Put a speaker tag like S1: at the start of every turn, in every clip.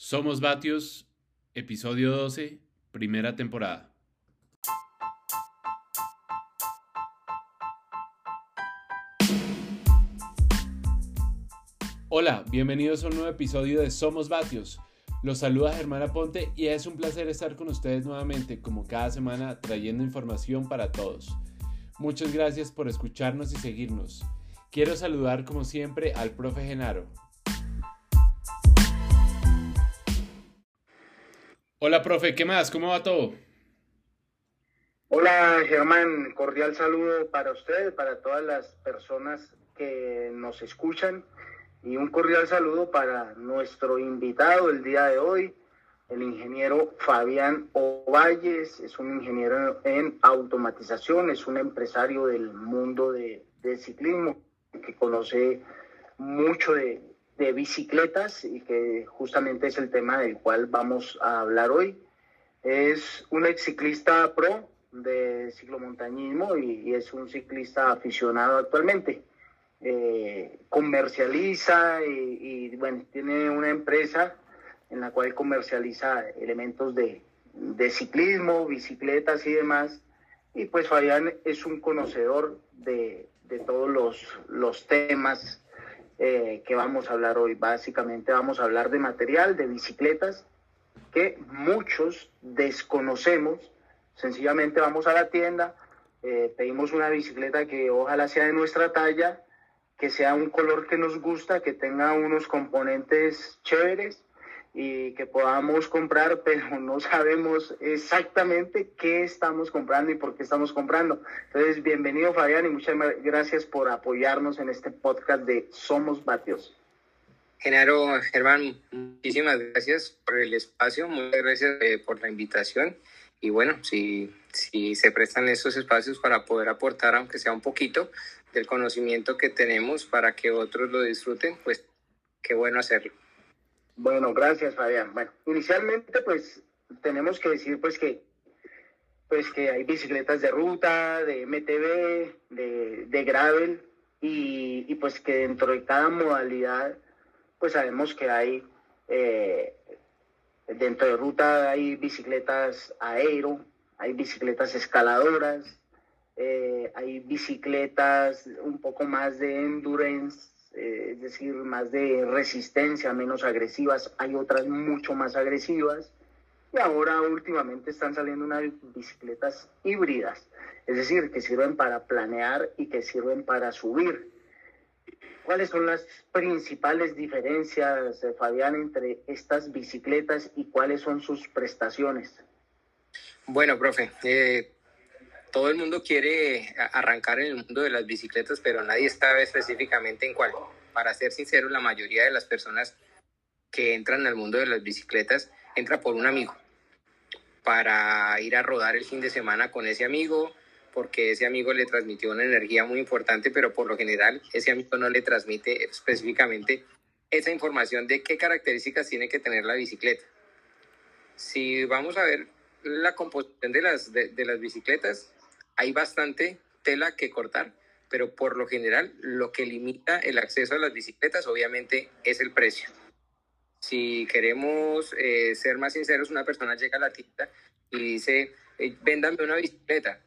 S1: Somos Batios, episodio 12, primera temporada. Hola, bienvenidos a un nuevo episodio de Somos Batios. Los saluda Germán Aponte y es un placer estar con ustedes nuevamente, como cada semana, trayendo información para todos. Muchas gracias por escucharnos y seguirnos. Quiero saludar como siempre al profe Genaro. Hola, profe, ¿qué más? ¿Cómo va todo?
S2: Hola, Germán, cordial saludo para usted, para todas las personas que nos escuchan y un cordial saludo para nuestro invitado el día de hoy, el ingeniero Fabián Ovalles, es un ingeniero en automatización, es un empresario del mundo de, del ciclismo que conoce mucho de, de bicicletas y que justamente es el tema del cual vamos a hablar hoy. Es un ex ciclista pro de ciclomontañismo y, y es un ciclista aficionado actualmente. Eh, comercializa y, y, bueno, tiene una empresa en la cual comercializa elementos de, de ciclismo, bicicletas y demás. Y pues Fabián es un conocedor de, de todos los, los temas eh, que vamos a hablar hoy. Básicamente vamos a hablar de material, de bicicletas, que muchos desconocemos. Sencillamente vamos a la tienda, eh, pedimos una bicicleta que ojalá sea de nuestra talla, que sea un color que nos gusta, que tenga unos componentes chéveres y que podamos comprar, pero no sabemos exactamente qué estamos comprando y por qué estamos comprando. Entonces, bienvenido Fabián y muchas gracias por apoyarnos en este podcast de Somos Batios.
S3: Genaro, Germán, muchísimas gracias por el espacio, muchas gracias eh, por la invitación y bueno, si, si se prestan estos espacios para poder aportar, aunque sea un poquito, del conocimiento que tenemos para que otros lo disfruten, pues qué bueno hacerlo.
S2: Bueno, gracias Fabián. Bueno, inicialmente pues tenemos que decir pues que pues que hay bicicletas de ruta, de MTB, de, gravel y, y, pues que dentro de cada modalidad pues sabemos que hay eh, dentro de ruta hay bicicletas aero, hay bicicletas escaladoras, eh, hay bicicletas un poco más de endurance eh, es decir, más de resistencia, menos agresivas, hay otras mucho más agresivas. Y ahora últimamente están saliendo unas bicicletas híbridas, es decir, que sirven para planear y que sirven para subir. ¿Cuáles son las principales diferencias, eh, Fabián, entre estas bicicletas y cuáles son sus prestaciones?
S3: Bueno, profe, eh, todo el mundo quiere arrancar en el mundo de las bicicletas, pero nadie sabe específicamente en cuál. Para ser sincero, la mayoría de las personas que entran al mundo de las bicicletas entra por un amigo, para ir a rodar el fin de semana con ese amigo, porque ese amigo le transmitió una energía muy importante, pero por lo general ese amigo no le transmite específicamente esa información de qué características tiene que tener la bicicleta. Si vamos a ver la composición de las, de, de las bicicletas, hay bastante tela que cortar, pero por lo general lo que limita el acceso a las bicicletas obviamente es el precio. Si queremos eh, ser más sinceros, una persona llega a la tienda y dice, eh, véndame una bicicleta,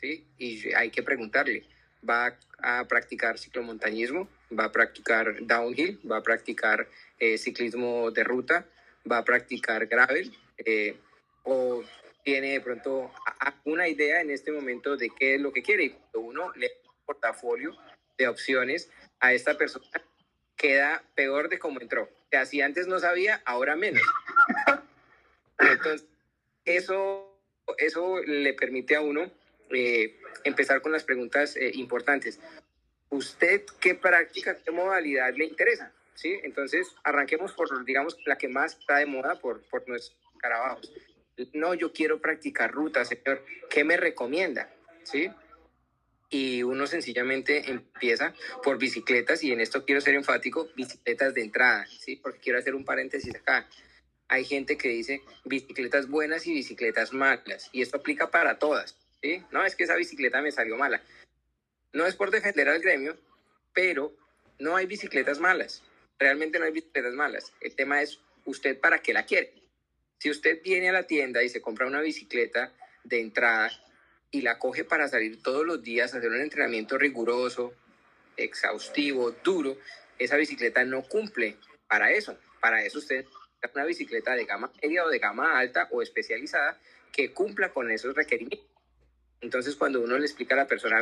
S3: ¿sí? Y hay que preguntarle, ¿va a practicar ciclomontañismo? ¿Va a practicar downhill? ¿Va a practicar eh, ciclismo de ruta? ¿Va a practicar gravel? Eh, ¿O tiene de pronto una idea en este momento de qué es lo que quiere. Y cuando uno le da un portafolio de opciones a esta persona, queda peor de cómo entró. O sea, si antes no sabía, ahora menos. Entonces, eso, eso le permite a uno eh, empezar con las preguntas eh, importantes. ¿Usted qué práctica, qué modalidad le interesa? ¿Sí? Entonces, arranquemos por, digamos, la que más está de moda por, por nuestros carabajos no, yo quiero practicar ruta, señor, ¿qué me recomienda? ¿Sí? Y uno sencillamente empieza por bicicletas, y en esto quiero ser enfático, bicicletas de entrada, ¿sí? Porque quiero hacer un paréntesis acá. Hay gente que dice bicicletas buenas y bicicletas malas, y esto aplica para todas, ¿sí? No, es que esa bicicleta me salió mala. No es por defender al gremio, pero no hay bicicletas malas. Realmente no hay bicicletas malas. El tema es ¿usted para qué la quiere? Si usted viene a la tienda y se compra una bicicleta de entrada y la coge para salir todos los días, hacer un entrenamiento riguroso, exhaustivo, duro, esa bicicleta no cumple para eso. Para eso usted una bicicleta de gama media o de gama alta o especializada que cumpla con esos requerimientos. Entonces, cuando uno le explica a la persona,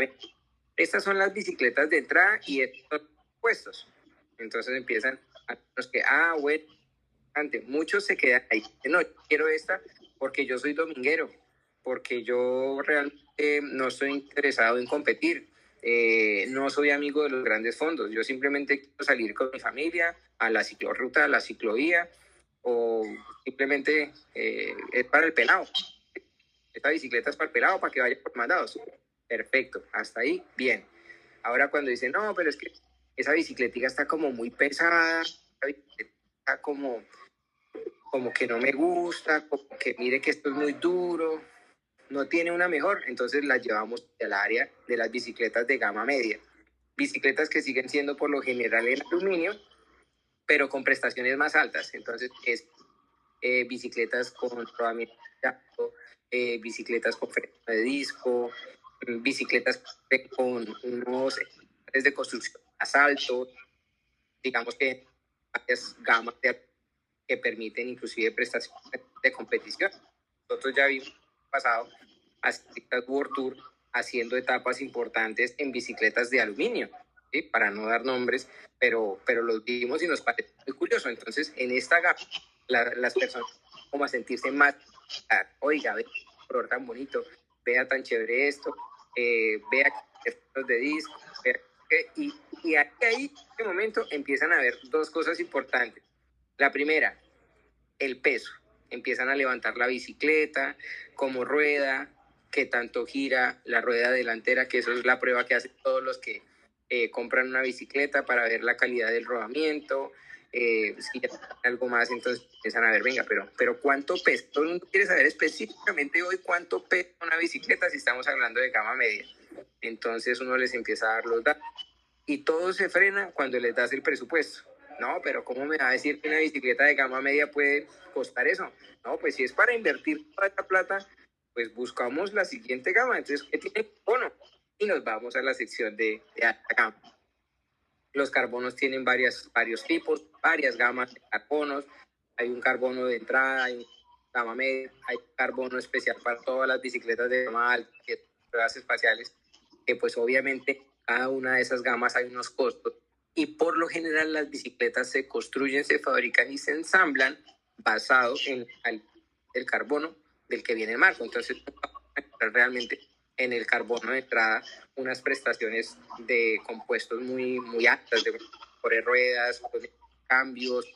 S3: estas son las bicicletas de entrada y estos puestos. Entonces empiezan a los que, ah, bueno, muchos se quedan ahí. No, quiero esta porque yo soy dominguero, porque yo realmente no estoy interesado en competir. Eh, no soy amigo de los grandes fondos. Yo simplemente quiero salir con mi familia a la ciclorruta, a la ciclovía, o simplemente eh, es para el pelado. Esta bicicleta es para el pelado, para que vaya por mandados. Perfecto, hasta ahí, bien. Ahora cuando dicen, no, pero es que esa bicicleta está como muy pesada, está como, como que no me gusta, como que mire que esto es muy duro, no tiene una mejor, entonces la llevamos al área de las bicicletas de gama media. Bicicletas que siguen siendo por lo general en aluminio, pero con prestaciones más altas. Entonces, es eh, bicicletas con eh, bicicletas con freno de disco, bicicletas con unos de construcción más altos, digamos que varias gamas que permiten inclusive prestaciones de competición. Nosotros ya vimos pasado a World Tour haciendo etapas importantes en bicicletas de aluminio, ¿sí? para no dar nombres, pero, pero los vimos y nos parece muy curioso. Entonces, en esta gama, las personas como a sentirse más, oiga, ve, color tan bonito, vea tan chévere esto, eh, vea efectos de disco, y, y ahí, ahí, en este momento empiezan a ver dos cosas importantes. La primera, el peso. Empiezan a levantar la bicicleta, como rueda, que tanto gira la rueda delantera, que eso es la prueba que hacen todos los que eh, compran una bicicleta para ver la calidad del rodamiento, eh, si algo más, entonces empiezan a ver, venga, pero, pero ¿cuánto pesa? Todo el mundo quiere saber específicamente hoy cuánto pesa una bicicleta si estamos hablando de gama media. Entonces uno les empieza a dar los datos y todo se frena cuando les das el presupuesto. No, pero ¿cómo me va a decir que una bicicleta de gama media puede costar eso? No, pues si es para invertir toda esta plata, pues buscamos la siguiente gama. Entonces, ¿qué tiene bono? Y nos vamos a la sección de, alta gama. Los carbonos tienen varias, varios tipos, varias gamas de carbonos. Hay un carbono de entrada, hay un gama media, hay carbono especial para todas las bicicletas de gama alta, pruebas espaciales, que pues obviamente cada una de esas gamas hay unos costos y por lo general las bicicletas se construyen, se fabrican y se ensamblan basado en el, carbono del que viene el marco. Entonces, realmente en el carbono de entrada unas prestaciones de compuestos muy, muy altas, de por ruedas, cambios,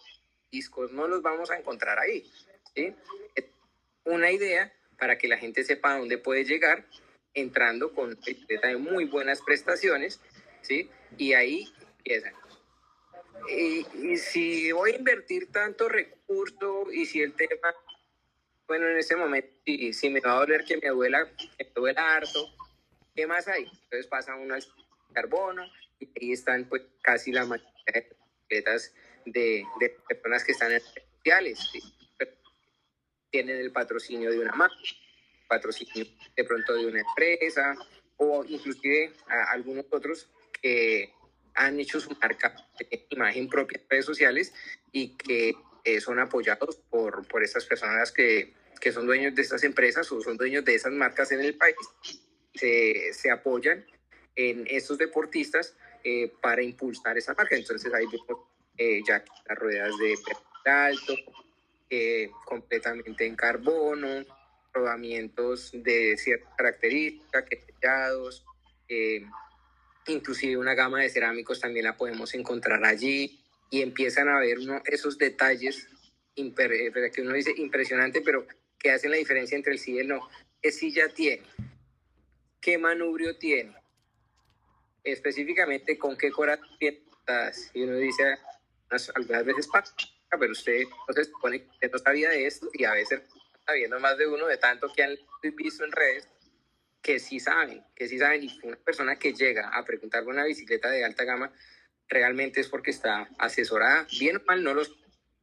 S3: discos, no los vamos a encontrar ahí. ¿sí? Una idea para que la gente sepa a dónde puede llegar entrando con bicicleta de muy buenas prestaciones, ¿sí? Y ahí empiezan. Y, y, si voy a invertir tanto recurso y si el tema bueno, en ese momento, si, si me va a doler que me duela, que me duela harto, ¿qué más hay? Entonces pasa uno al carbono y ahí están pues casi la mayoría de etiquetas de, de personas que están en redes sociales. Tienen el patrocinio de una marca, patrocinio de pronto de una empresa o inclusive a algunos otros que han hecho su marca de imagen propia en redes sociales y que eh, son apoyados por, por estas personas que que son dueños de estas empresas o son dueños de esas marcas en el país, se, se apoyan en estos deportistas eh, para impulsar esa marca. Entonces ahí vemos eh, ya las ruedas de alto, eh, completamente en carbono, rodamientos de cierta característica, que sellados, inclusive una gama de cerámicos también la podemos encontrar allí y empiezan a ver esos detalles que uno dice impresionante, pero que hacen la diferencia entre el sí y el no. ¿Qué silla tiene? ¿Qué manubrio tiene? Específicamente, ¿con qué corazón tiene? Y uno dice, algunas veces pasa, pero usted se supone que no sabía de esto y a veces está viendo más de uno de tanto que han visto en redes que sí saben, que sí saben. Y una persona que llega a preguntar por una bicicleta de alta gama realmente es porque está asesorada, bien o mal, no los,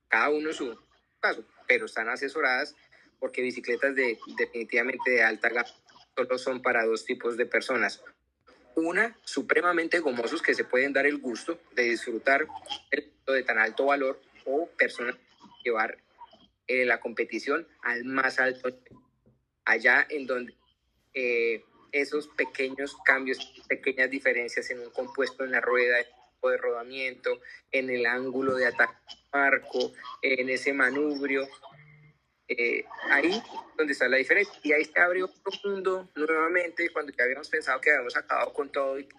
S3: cada uno su, paso, pero están asesoradas porque bicicletas de, definitivamente de alta gama solo son para dos tipos de personas. Una, supremamente gomosos que se pueden dar el gusto de disfrutar de tan alto valor o personas llevar eh, la competición al más alto, allá en donde eh, esos pequeños cambios, pequeñas diferencias en un compuesto en la rueda, de rodamiento, en el ángulo de ataque marco, en ese manubrio, eh, ahí donde está la diferencia. Y ahí se abre otro mundo nuevamente cuando ya habíamos pensado que habíamos acabado con todo y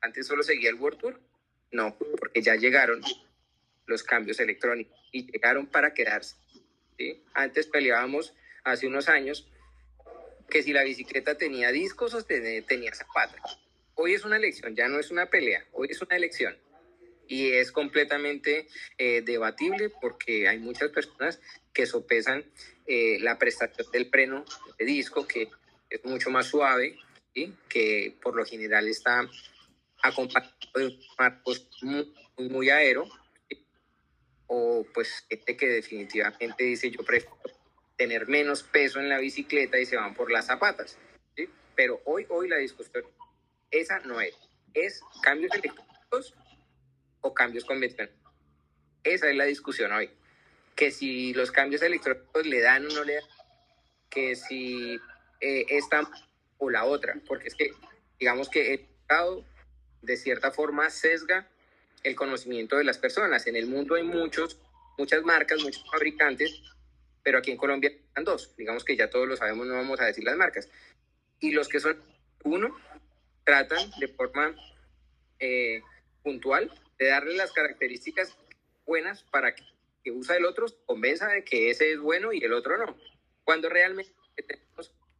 S3: antes solo seguía el World Tour. No, porque ya llegaron los cambios electrónicos y llegaron para quedarse. ¿sí? Antes peleábamos hace unos años que si la bicicleta tenía discos o tenía zapatos. Hoy es una elección, ya no es una pelea, hoy es una elección. Y es completamente eh, debatible porque hay muchas personas que sopesan eh, la prestación del freno de disco, que es mucho más suave, ¿sí? que por lo general está acompañado de marcos muy, muy aero, o pues gente que definitivamente dice yo prefiero tener menos peso en la bicicleta y se van por las zapatas. ¿sí? Pero hoy, hoy la discusión, esa no es. Es cambios electrónicos o cambios convencionales. Esa es la discusión hoy. Que si los cambios electrónicos le dan o no le dan, que si eh, esta o la otra, porque es que digamos que el mercado de cierta forma sesga el conocimiento de las personas. En el mundo hay muchos, muchas marcas, muchos fabricantes, pero aquí en Colombia están dos. Digamos que ya todos lo sabemos, no vamos a decir las marcas. Y los que son uno, tratan de forma eh, puntual de darle las características buenas para que, que usa el otro convenza de que ese es bueno y el otro no. Cuando realmente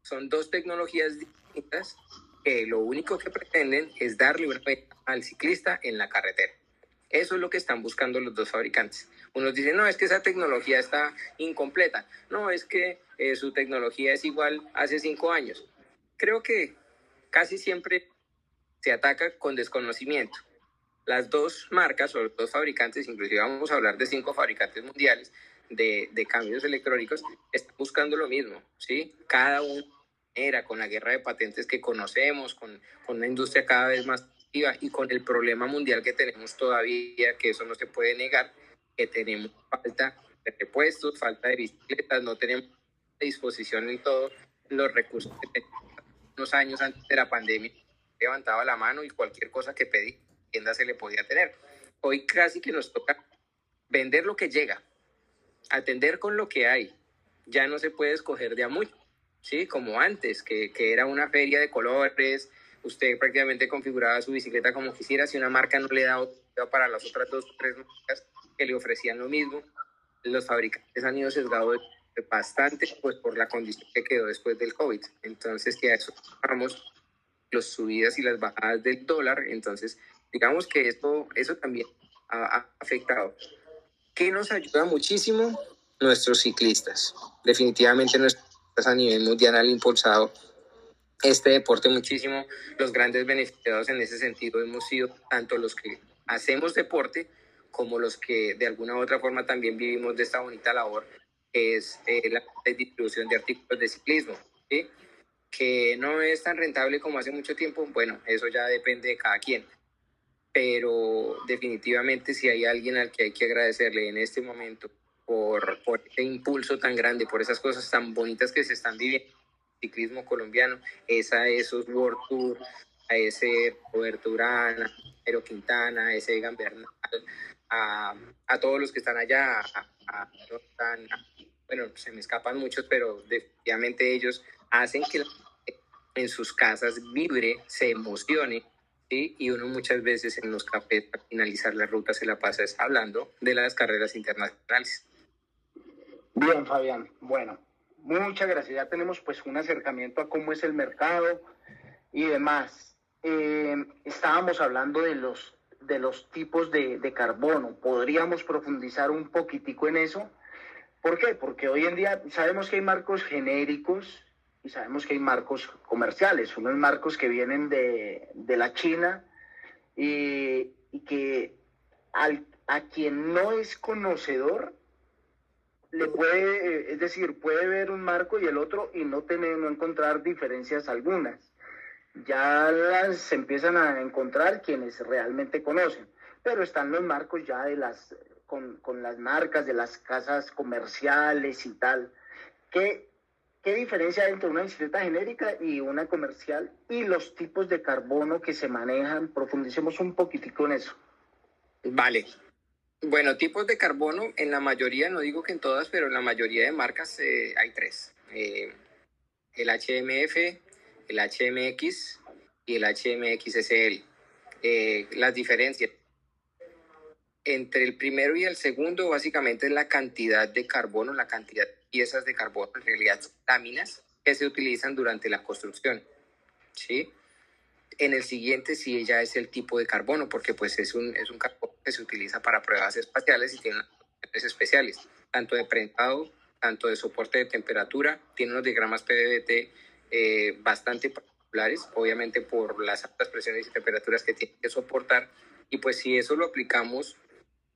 S3: son dos tecnologías distintas que lo único que pretenden es darle una al ciclista en la carretera. Eso es lo que están buscando los dos fabricantes. Unos dicen, no, es que esa tecnología está incompleta. No, es que eh, su tecnología es igual hace cinco años. Creo que casi siempre se ataca con desconocimiento. Las dos marcas o los dos fabricantes, inclusive vamos a hablar de cinco fabricantes mundiales de, de cambios electrónicos, están buscando lo mismo, ¿sí? Cada uno era con la guerra de patentes que conocemos, con, con una industria cada vez más y con el problema mundial que tenemos todavía, que eso no se puede negar, que tenemos falta de repuestos, falta de bicicletas, no tenemos disposición en todos los recursos que unos años antes de la pandemia. Levantaba la mano y cualquier cosa que pedí, tienda se le podía tener. Hoy casi que nos toca vender lo que llega, atender con lo que hay. Ya no se puede escoger de a mucho, ¿sí? Como antes, que, que era una feria de colores, usted prácticamente configuraba su bicicleta como quisiera, si una marca no le da para las otras dos o tres marcas que le ofrecían lo mismo, los fabricantes han ido sesgados bastante pues por la condición que quedó después del COVID. Entonces, que a eso vamos las subidas y las bajadas del dólar, entonces digamos que esto, eso también ha, afectado. ¿Qué nos ayuda muchísimo? Nuestros ciclistas. Definitivamente nuestros a nivel mundial han impulsado este deporte muchísimo. Los grandes beneficiados en ese sentido hemos sido tanto los que hacemos deporte como los que de alguna u otra forma también vivimos de esta bonita labor, que es eh, la distribución de artículos de ciclismo, que no es tan rentable como hace mucho tiempo. Bueno, eso ya depende de cada quien. Pero definitivamente si hay alguien al que hay que agradecerle en este momento por, por este impulso tan grande, por esas cosas tan bonitas que se están viviendo, ciclismo colombiano, es a esos World Tour, a ese Roberto Urana, Pero Quintana, a ese Egan Bernal, a, a, todos los que están allá, a, bueno, se me escapan muchos, pero definitivamente ellos hacen que en sus casas vibre, se emocione, y uno muchas veces en los cafés para finalizar la ruta se la pasa hablando de las carreras internacionales.
S2: Bien, Fabián. Bueno, Muchas gracias. Ya tenemos pues un acercamiento a cómo es el mercado y demás. Eh, estábamos hablando de los, de los tipos de, de, carbono. ¿Podríamos profundizar un poquitico en eso? ¿Por qué? Porque hoy en día sabemos que hay marcos genéricos y sabemos que hay marcos comerciales, unos marcos que vienen de, de la China y, y que al, a quien no es conocedor le puede, eh, es decir, puede ver un marco y el otro y no tener, no encontrar diferencias algunas. Ya las empiezan a encontrar quienes realmente conocen, pero están los marcos ya de las, con, con las marcas de las casas comerciales y tal. ¿Qué, ¿Qué diferencia hay entre una bicicleta genérica y una comercial y los tipos de carbono que se manejan? Profundicemos un poquitico en eso.
S3: Vale, bueno, tipos de carbono, en la mayoría, no digo que en todas, pero en la mayoría de marcas eh, hay tres. Eh, el HMF, el HMX y el HMXSL. Eh, las diferencias entre el primero y el segundo básicamente es la cantidad de carbono, la cantidad de piezas de carbono, en realidad láminas que se utilizan durante la construcción. ¿sí? En el siguiente sí ya es el tipo de carbono, porque pues es un, es un carbono que se utiliza para pruebas espaciales y tiene unas especiales, tanto de prentado, tanto de soporte de temperatura, tiene unos diagramas PDBT eh, bastante particulares, obviamente por las altas presiones y temperaturas que tiene que soportar, y pues si eso lo aplicamos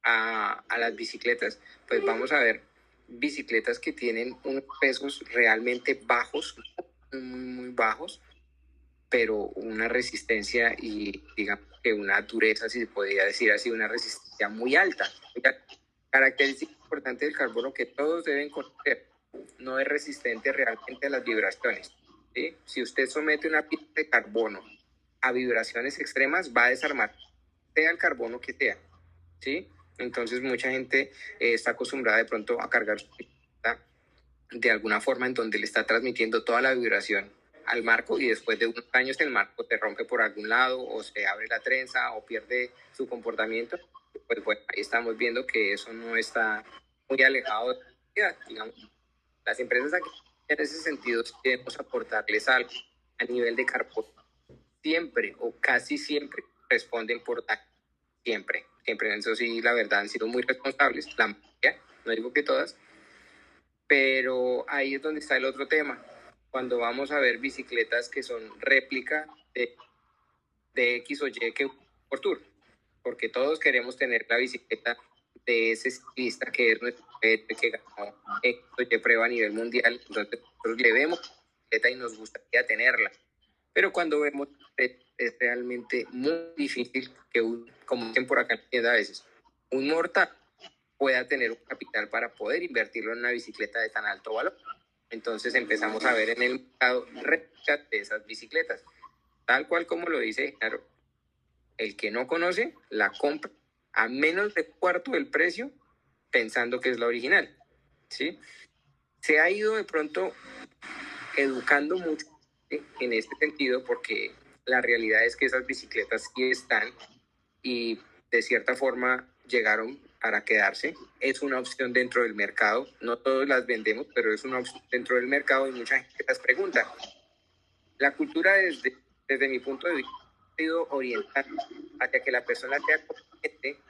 S3: a, a las bicicletas, pues vamos a ver bicicletas que tienen unos pesos realmente bajos, muy, muy bajos, pero una resistencia y digamos que una dureza, si se podría decir así, una resistencia muy alta. Característica importante del carbono que todos deben conocer, no es resistente realmente a las vibraciones. ¿sí? Si usted somete una pieza de carbono a vibraciones extremas, va a desarmar, sea el carbono que sea. ¿sí? Entonces mucha gente eh, está acostumbrada de pronto a cargar su de alguna forma en donde le está transmitiendo toda la vibración al marco y después de unos años el marco se rompe por algún lado o se abre la trenza o pierde su comportamiento, pues bueno, ahí estamos viendo que eso no está muy alejado de la realidad. Digamos. Las empresas aquí en ese sentido debemos aportarles algo a nivel de carbono. Siempre o casi siempre responden por siempre, siempre. Eso sí, la verdad, han sido muy responsables, la mayoría, no digo que todas, pero ahí es donde está el otro tema cuando vamos a ver bicicletas que son réplica de, de X o Y que por Tour, porque todos queremos tener la bicicleta de ese ciclista que es nuestro que ganó X o Y prueba a nivel mundial, entonces nosotros le vemos bicicleta y nos gustaría tenerla. Pero cuando vemos es, realmente muy difícil que un, como dicen por acá a veces, un mortal pueda tener un capital para poder invertirlo en una bicicleta de tan alto valor. Entonces empezamos a ver en el mercado réplicas de esas bicicletas. Tal cual como lo dice claro, el que no conoce la compra a menos de cuarto del precio pensando que es la original. ¿sí? Se ha ido de pronto educando mucho en este sentido porque la realidad es que esas bicicletas sí están y de cierta forma llegaron para quedarse. Es una opción dentro del mercado. No todos las vendemos, pero es una opción dentro del mercado y mucha gente las pregunta. La cultura desde, desde mi punto de vista ha sido orientar hacia que la persona sea consciente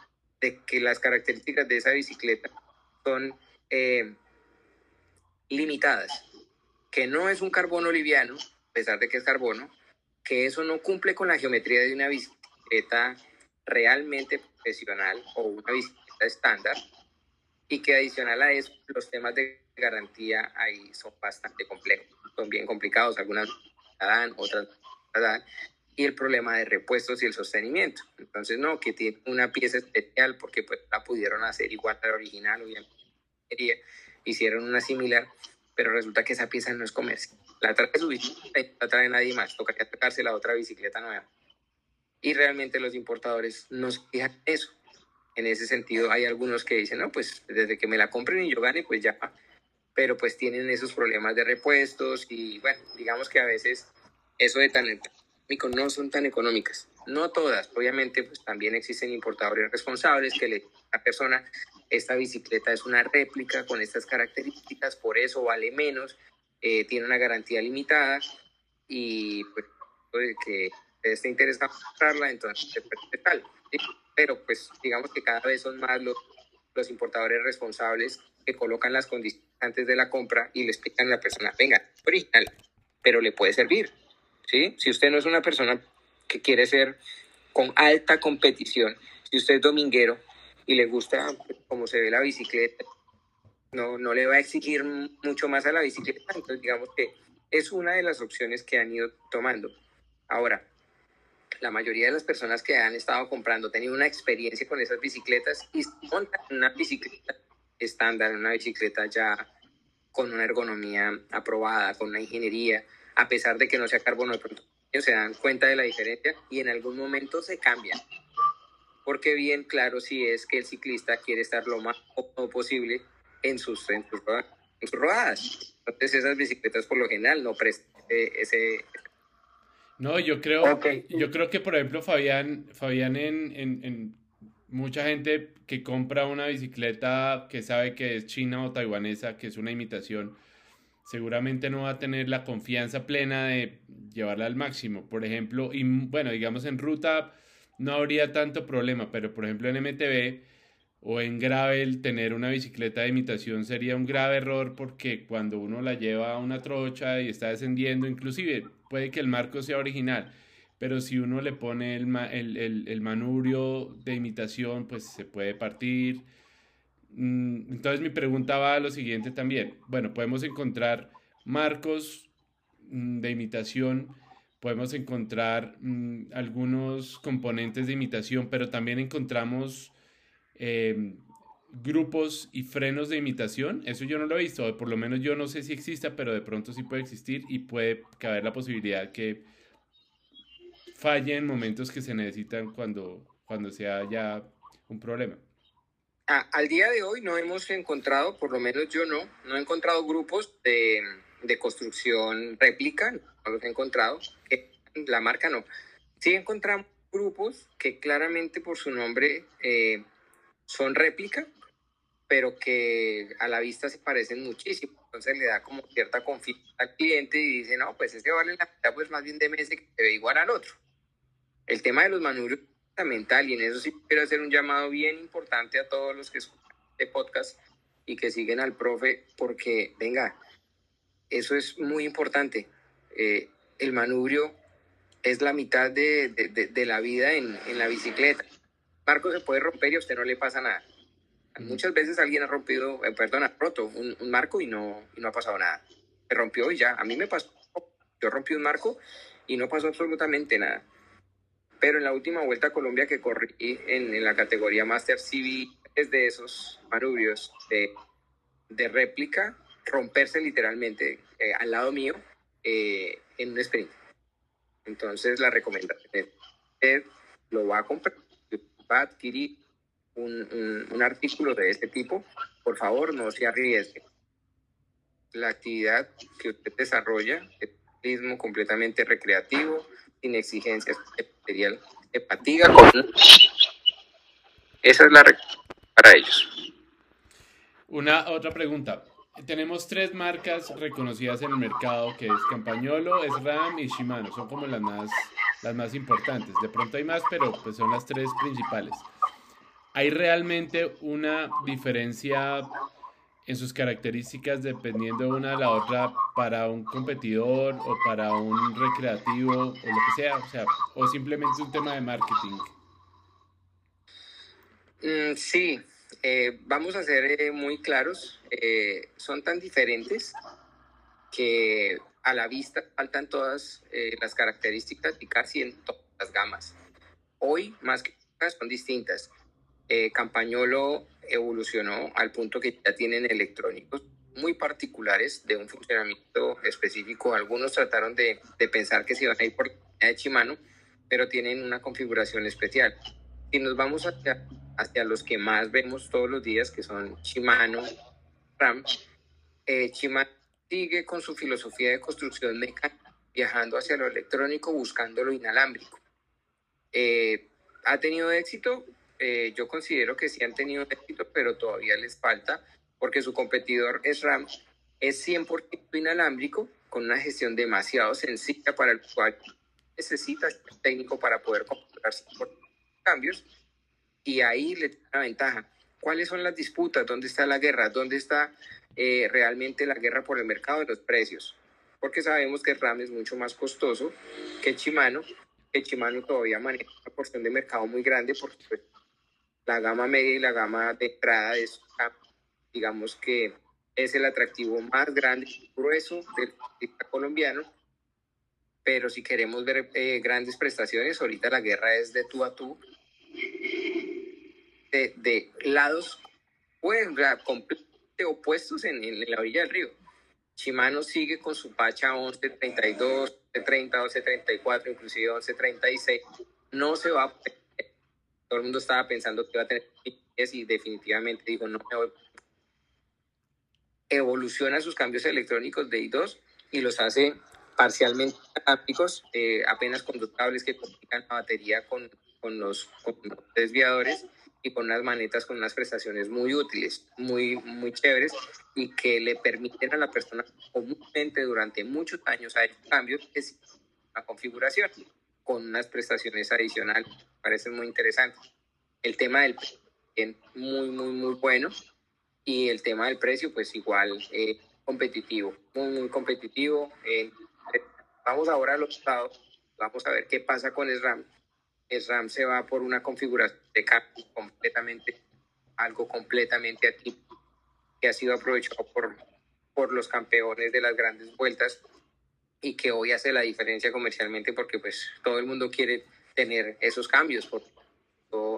S3: de que las características de esa bicicleta son eh, limitadas, que no es un carbono liviano, a pesar de que es carbono, que eso no cumple con la geometría de una bicicleta realmente profesional o una bicicleta estándar y que adicional a eso los temas de garantía ahí son bastante complejos, son bien complicados, algunas dan, otras dan, y el problema de repuestos y el sostenimiento. Entonces, no, que tiene una pieza especial porque pues la pudieron hacer igual a la original, obviamente, hicieron una similar, pero resulta que esa pieza no es comercial. La trae su bicicleta la trae nadie más, tocaría sacarse la otra bicicleta nueva. Y realmente los importadores no se fijan en eso en ese sentido hay algunos que dicen, no, pues desde que me la compren y yo gane, pues ya. Pero pues tienen esos problemas de repuestos y bueno, digamos que a veces eso de tan económico no son tan económicas. No todas, obviamente pues también existen importadores responsables que le la persona esta bicicleta es una réplica con estas características, por eso vale menos, eh, tiene una garantía limitada y pues que esté interesado en comprarla, entonces tal. Pero pues digamos que cada vez son más los, los importadores responsables que colocan las condiciones antes de la compra y le explican a la persona, venga, original, pero le puede servir. ¿sí? Si usted no es una persona que quiere ser con alta competición, si usted es dominguero y le gusta cómo se ve la bicicleta, no, no le va a exigir mucho más a la bicicleta, entonces digamos que es una de las opciones que han ido tomando. Ahora, la mayoría de las personas que han estado comprando, tenido una experiencia con esas bicicletas y montan una bicicleta estándar, una bicicleta ya con una ergonomía aprobada, con una ingeniería, a pesar de que no sea carbono, de pronto se dan cuenta de la diferencia y en algún momento se cambian. Porque bien claro si es que el ciclista quiere estar lo más cómodo posible en sus, en sus, rodadas. Entonces esas bicicletas por lo general no prestan ese,
S1: no, yo creo, yo creo que, por ejemplo, Fabián, Fabián en, en, en, mucha gente que compra una bicicleta que sabe que es china o taiwanesa, que es una imitación, seguramente no va a tener la confianza plena de llevarla al máximo. Por ejemplo, y bueno, digamos en ruta no habría tanto problema, pero por ejemplo en MTB o en gravel tener una bicicleta de imitación sería un grave error porque cuando uno la lleva a una trocha y está descendiendo, inclusive puede que el marco sea original, pero si uno le pone el, el, el, manubrio de imitación, pues se puede partir. Mm, entonces mi pregunta va a lo siguiente también. Bueno, podemos encontrar marcos mm, de imitación, podemos encontrar mm, algunos componentes de imitación, pero también encontramos Em, grupos y frenos de imitación. Eso yo no lo he visto, por lo menos yo no sé si exista, pero de pronto sí puede existir y puede caber la posibilidad que falle en momentos que se necesitan cuando, cuando sea ya un problema.
S3: al día de hoy no hemos encontrado, por lo menos yo no, no he encontrado grupos de, de construcción réplica, no los he encontrado, la marca no. Sí encontramos grupos que claramente por su nombre eh, son réplica, pero que a la vista se parecen muchísimo. Entonces le da como cierta confianza al cliente y dice, no, pues este vale la mitad, pues más bien de mes que se ve igual al otro. El tema de los manubrios es fundamental y en eso sí quiero hacer un llamado bien importante a todos los que escuchan este podcast y que siguen al profe, porque, venga, eso es muy importante. Eh, el manubrio es la mitad de, de, la vida en, en la bicicleta marco se puede romper y a usted no le pasa nada. Muchas veces alguien ha rompido, eh, perdón, roto un, marco y no, no ha pasado nada. Se rompió y ya. A mí me pasó. Yo rompí un marco y no pasó absolutamente nada. Pero en la última vuelta a Colombia que corrí en, la categoría Master CV, es de esos manubrios de, de réplica, romperse literalmente eh, al lado mío eh, en un sprint. Entonces la recomendación es, lo va a comprar va a adquirir un, artículo de este tipo, por favor no se arriesgue. La actividad que usted desarrolla es completamente recreativo, sin exigencias material, de fatiga. Esa es la para ellos.
S1: Una otra pregunta. Tenemos tres marcas reconocidas en el mercado, que es Campagnolo, SRAM y Shimano. Son como las más las más importantes. De pronto hay más, pero pues son las tres principales. ¿Hay realmente una diferencia en sus características dependiendo una de la otra para un competidor o para un recreativo o lo que sea? O, sea, o simplemente un tema de marketing.
S3: Mm, sí, eh, vamos a ser eh, muy claros. Eh, son tan diferentes que a la vista faltan todas las características y casi en todas las gamas. Hoy, más que son distintas. Eh, Campañolo evolucionó al punto que ya tienen electrónicos muy particulares de un funcionamiento específico. Algunos trataron de, pensar que se iban a ir por la Shimano, pero tienen una configuración especial. Si nos vamos hacia, hacia los que más vemos todos los días, que son Shimano, RAM, eh, Shimano sigue con su filosofía de construcción mecánica, viajando hacia lo electrónico, buscando lo inalámbrico. Eh, ¿Ha tenido éxito? Eh, yo considero que sí han tenido éxito, pero todavía les falta, porque su competidor SRAM es 100% inalámbrico, con una gestión demasiado sencilla para el cual necesita técnico para poder comprar cambios, y ahí le da una ventaja. ¿Cuáles son las disputas? ¿Dónde está la guerra? ¿Dónde está eh, realmente la guerra por el mercado de los precios, porque sabemos que RAM es mucho más costoso que Chimano, que Chimano todavía maneja una porción de mercado muy grande, porque pues, la gama media y la gama de entrada es digamos que es el atractivo más grande y grueso del ciclista colombiano. Pero si queremos ver eh, grandes prestaciones, ahorita la guerra es de tú a tú, de, de lados pues, completamente opuestos en, en, la orilla del río. Shimano sigue con su Pacha 1132, 1130, 1134, inclusive 1136. No se va a... Todo el mundo estaba pensando que iba a tener y definitivamente digo, no me voy evoluciona sus cambios electrónicos de I2 y los hace parcialmente ápticos, eh, apenas conductables que comunican la batería con, con, los, desviadores y con unas manetas con unas prestaciones muy útiles, muy, muy chéveres y que le permiten a la persona comúnmente durante muchos años a cambios de la configuración con unas prestaciones adicionales. Parece muy interesante. El tema del muy, muy, muy bueno y el tema del precio, pues igual eh, competitivo, muy, muy competitivo. Eh, vamos ahora a los estados, vamos a ver qué pasa con SRAM. SRAM se va por una configuración de cambio completamente, algo completamente atípico, que ha sido aprovechado por, por los campeones de las grandes vueltas y que hoy hace la diferencia comercialmente porque pues todo el mundo quiere tener esos cambios, por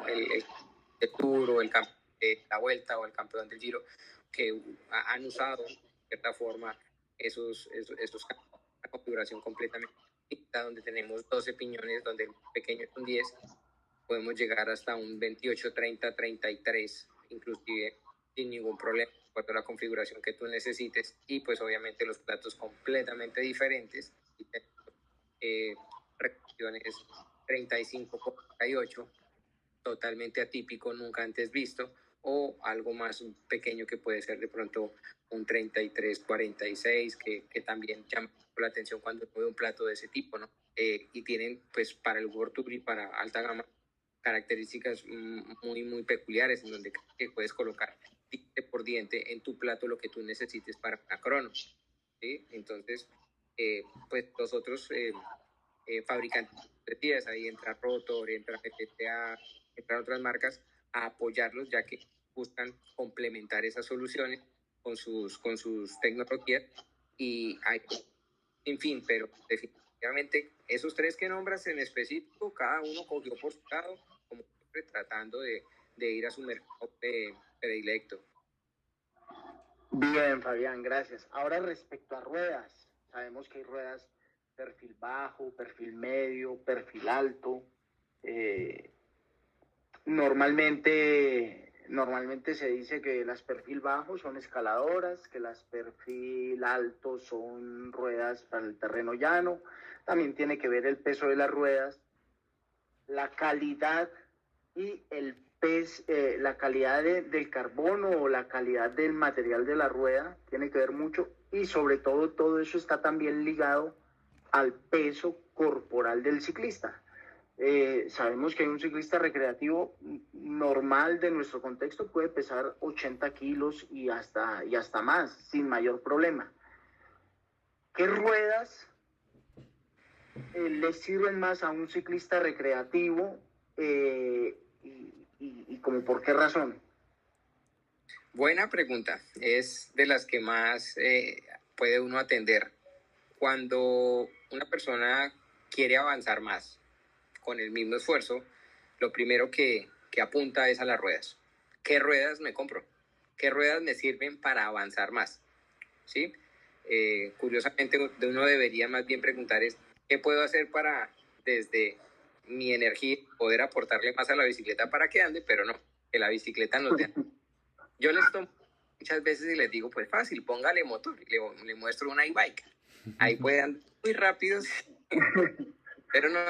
S3: el, el, el tour o el campeón la Vuelta o el campeón del Giro, que han usado de cierta forma esos, esos, esos una configuración completamente donde tenemos 12 piñones, donde el pequeño es un 10, podemos llegar hasta un 28, 30, 33, inclusive sin ningún problema, por la configuración que tú necesites, y pues obviamente los platos completamente diferentes, y eh, 35, 48, totalmente atípico, nunca antes visto, o algo más pequeño que puede ser de pronto un 33, 46, que, que también llama la atención cuando ve un plato de ese tipo, ¿no? Eh, y tienen, pues, para el World Tour y para alta gama, características muy, muy peculiares en donde puedes colocar diente por diente en tu plato lo que tú necesites para una crono. ¿sí? Entonces, eh, pues los otros eh, eh, fabricantes de piezas, ahí entra Rotor, entra GTTA, entran otras marcas, a apoyarlos, ya que buscan complementar esas soluciones con sus, con sus tecnologías y hay, en fin, pero definitivamente esos tres que nombras en específico, cada uno cogió por su lado, como siempre tratando de, de ir a su mercado predilecto.
S2: Bien, Fabián, gracias. Ahora respecto a ruedas, sabemos que hay ruedas perfil bajo, perfil medio, perfil alto. Eh, Normalmente, normalmente se dice que las perfil bajo son escaladoras, que las perfil alto son ruedas para el terreno llano. También tiene que ver el peso de las ruedas, la calidad y el eh, la calidad de, del carbono o la calidad del material de la rueda tiene que ver mucho y sobre todo todo eso está también ligado al peso corporal del ciclista. Eh, sabemos que un ciclista recreativo normal de nuestro contexto puede pesar 80 kilos y hasta, y hasta más, sin mayor problema. ¿Qué ruedas eh, le sirven más a un ciclista recreativo eh, y, como por qué razón?
S3: Buena pregunta. Es de las que más eh, puede uno atender cuando una persona quiere avanzar más con el mismo esfuerzo, lo primero que, que apunta es a las ruedas. ¿Qué ruedas me compro? ¿Qué ruedas me sirven para avanzar más? ¿Sí? Eh, curiosamente, uno debería más bien preguntar es, ¿qué puedo hacer para, desde mi energía, poder aportarle más a la bicicleta para que ande? Pero no, que la bicicleta no te Yo les tomo muchas veces y les digo, pues fácil, póngale motor, le, le muestro una e-bike. Ahí pueden muy rápidos, pero no,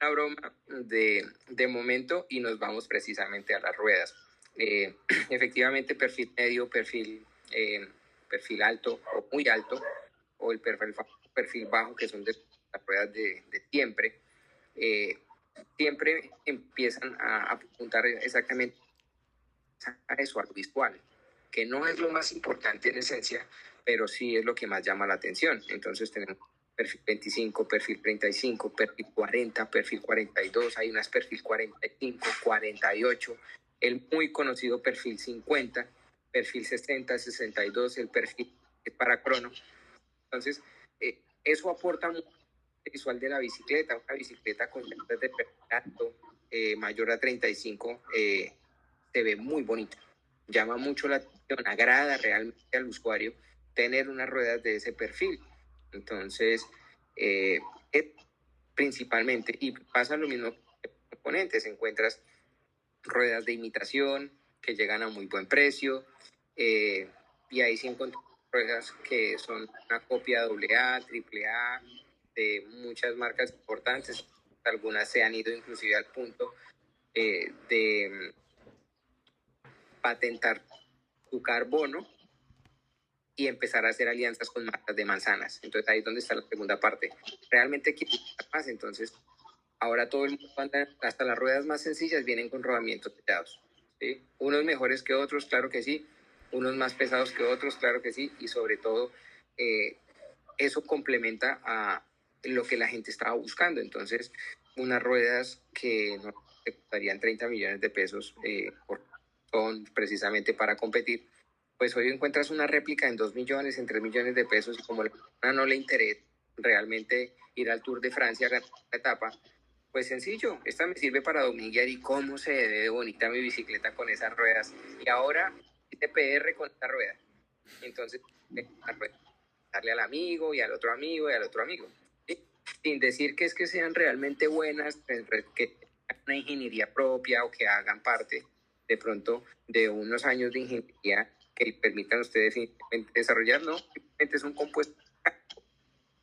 S3: una broma de, de, momento y nos vamos precisamente a las ruedas. Eh, efectivamente, perfil medio, perfil, eh, perfil alto o muy alto, o el perfil, perfil bajo, que son de las ruedas de, de siempre, eh, siempre empiezan a, apuntar exactamente a eso, a lo visual, que no es lo más importante en esencia, pero sí es lo que más llama la atención. Entonces tenemos perfil 25, perfil 35, perfil 40, perfil 42, hay unas perfil 45, 48, el muy conocido perfil 50, perfil 60, 62, el perfil para crono. Entonces, eh, eso aporta mucho visual de la bicicleta, una bicicleta con llantas de perfil eh, mayor a 35, eh, se ve muy bonita, llama mucho la atención, agrada realmente al usuario tener unas ruedas de ese perfil. Entonces, eh, principalmente, y pasa lo mismo con componentes, encuentras ruedas de imitación que llegan a muy buen precio, y ahí sí encuentras ruedas que son una copia AA, AAA, de muchas marcas importantes. Algunas se han ido inclusive al punto eh, de mm, patentar su carbono y empezar a hacer alianzas con marcas de manzanas. Entonces ahí es donde está la segunda parte. Realmente quiero más, entonces ahora todo el mundo anda, hasta las ruedas más sencillas vienen con rodamientos pesados. ¿sí? Unos mejores que otros, claro que sí, unos más pesados que otros, claro que sí, y sobre todo eh, eso complementa a lo que la gente estaba buscando. Entonces, unas ruedas que no te costarían 30 millones de pesos eh, precisamente para competir, pues hoy encuentras una réplica en 2 millones, en 3 millones de pesos, y como la persona no le interesa realmente ir al Tour de Francia a la etapa, pues sencillo, esta me sirve para dominguear y cómo se ve bonita mi bicicleta con esas ruedas. Y ahora TPR con esta rueda. Entonces, darle al amigo y al otro amigo y al otro amigo. Sin decir que es que sean realmente buenas, pues, que tengan una ingeniería propia o que hagan parte de pronto de unos años de ingeniería que permitan a ustedes desarrollar, no, simplemente es un compuesto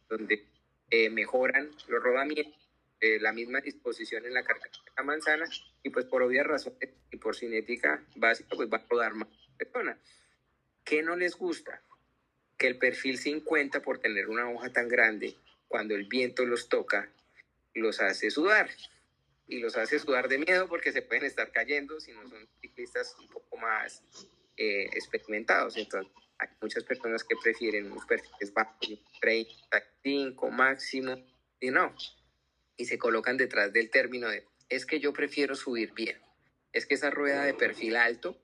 S3: donde eh, mejoran los rodamientos, eh, la misma disposición en la carcasa de la manzana y pues por obvias razones y por cinética básica pues va a rodar más persona. ¿Qué no les gusta? Que el perfil 50, por tener una hoja tan grande, cuando el viento los toca, los hace sudar. Y los hace sudar de miedo porque se pueden estar cayendo si no son ciclistas un poco más eh, experimentados. Entonces, hay muchas personas que prefieren unos perfiles bajos, 35 máximo, y no. Y se colocan detrás del término de, es que yo prefiero subir bien. Es que esa rueda de perfil alto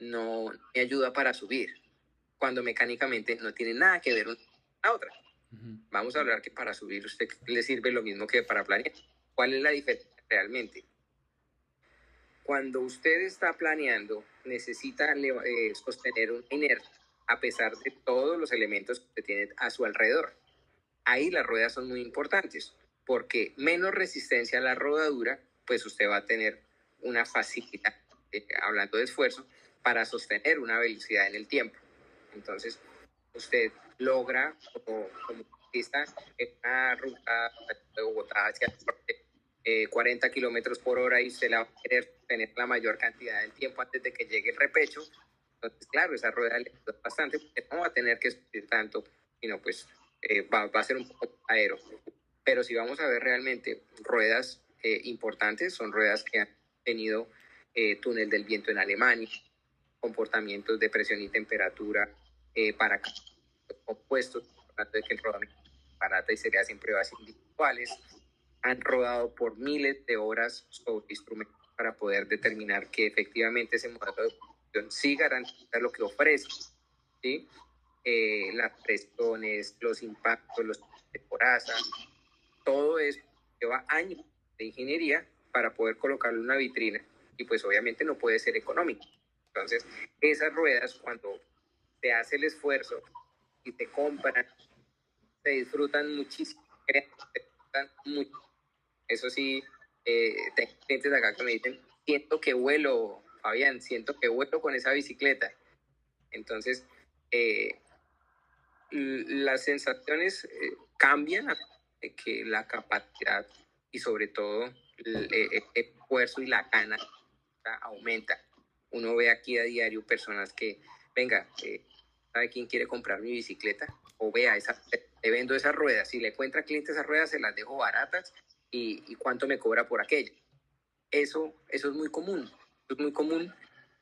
S3: no me ayuda para subir, cuando mecánicamente no tiene nada que ver una la otra. Vamos a hablar que para subir usted le sirve lo mismo que para planear. ¿Cuál es la diferencia realmente? Cuando usted está planeando, necesita eh, sostener un inercia a pesar de todos los elementos que tiene a su alrededor. Ahí las ruedas son muy importantes, porque menos resistencia a la rodadura, pues usted va a tener una facilidad, eh, hablando de esfuerzo, para sostener una velocidad en el tiempo. Entonces, usted logra, como, como artista, una ruta de Bogotá hacia eh, 40 kilómetros por hora y usted la va a querer tener la mayor cantidad de tiempo antes de que llegue el repecho. Entonces, claro, esa rueda le ayuda bastante, porque no va a tener que subir tanto, sino pues eh, va, va, a ser un poco aero. Pero si vamos a ver realmente ruedas eh, importantes, son ruedas que han tenido eh, túnel del viento en Alemania, comportamientos de presión y temperatura eh, para compuestos, de que el rodamiento barata y sería sin pruebas individuales. Han rodado por miles de horas sobre instrumentos para poder determinar que efectivamente ese modelo de producción sí garantiza lo que ofrece. ¿sí? Eh, las presiones, los impactos, los de coraza, todo eso lleva años de ingeniería para poder colocarlo en una vitrina y pues obviamente no puede ser económico. Entonces, esas ruedas, cuando te hace el esfuerzo te compran, se disfrutan muchísimo. Eso sí, eh, tengo clientes acá que me dicen, siento que vuelo, Fabián, siento que vuelo con esa bicicleta. Entonces, eh, las sensaciones eh, cambian, que la capacidad y sobre todo el, el esfuerzo y la gana aumenta uno ve aquí a diario personas que, venga, eh, ¿sabe quién quiere comprar mi bicicleta? O vea, esa, le vendo esas ruedas. Si le encuentra clientes esas ruedas, se las dejo baratas y, y cuánto me cobra por aquello. Eso, eso es muy común, es muy común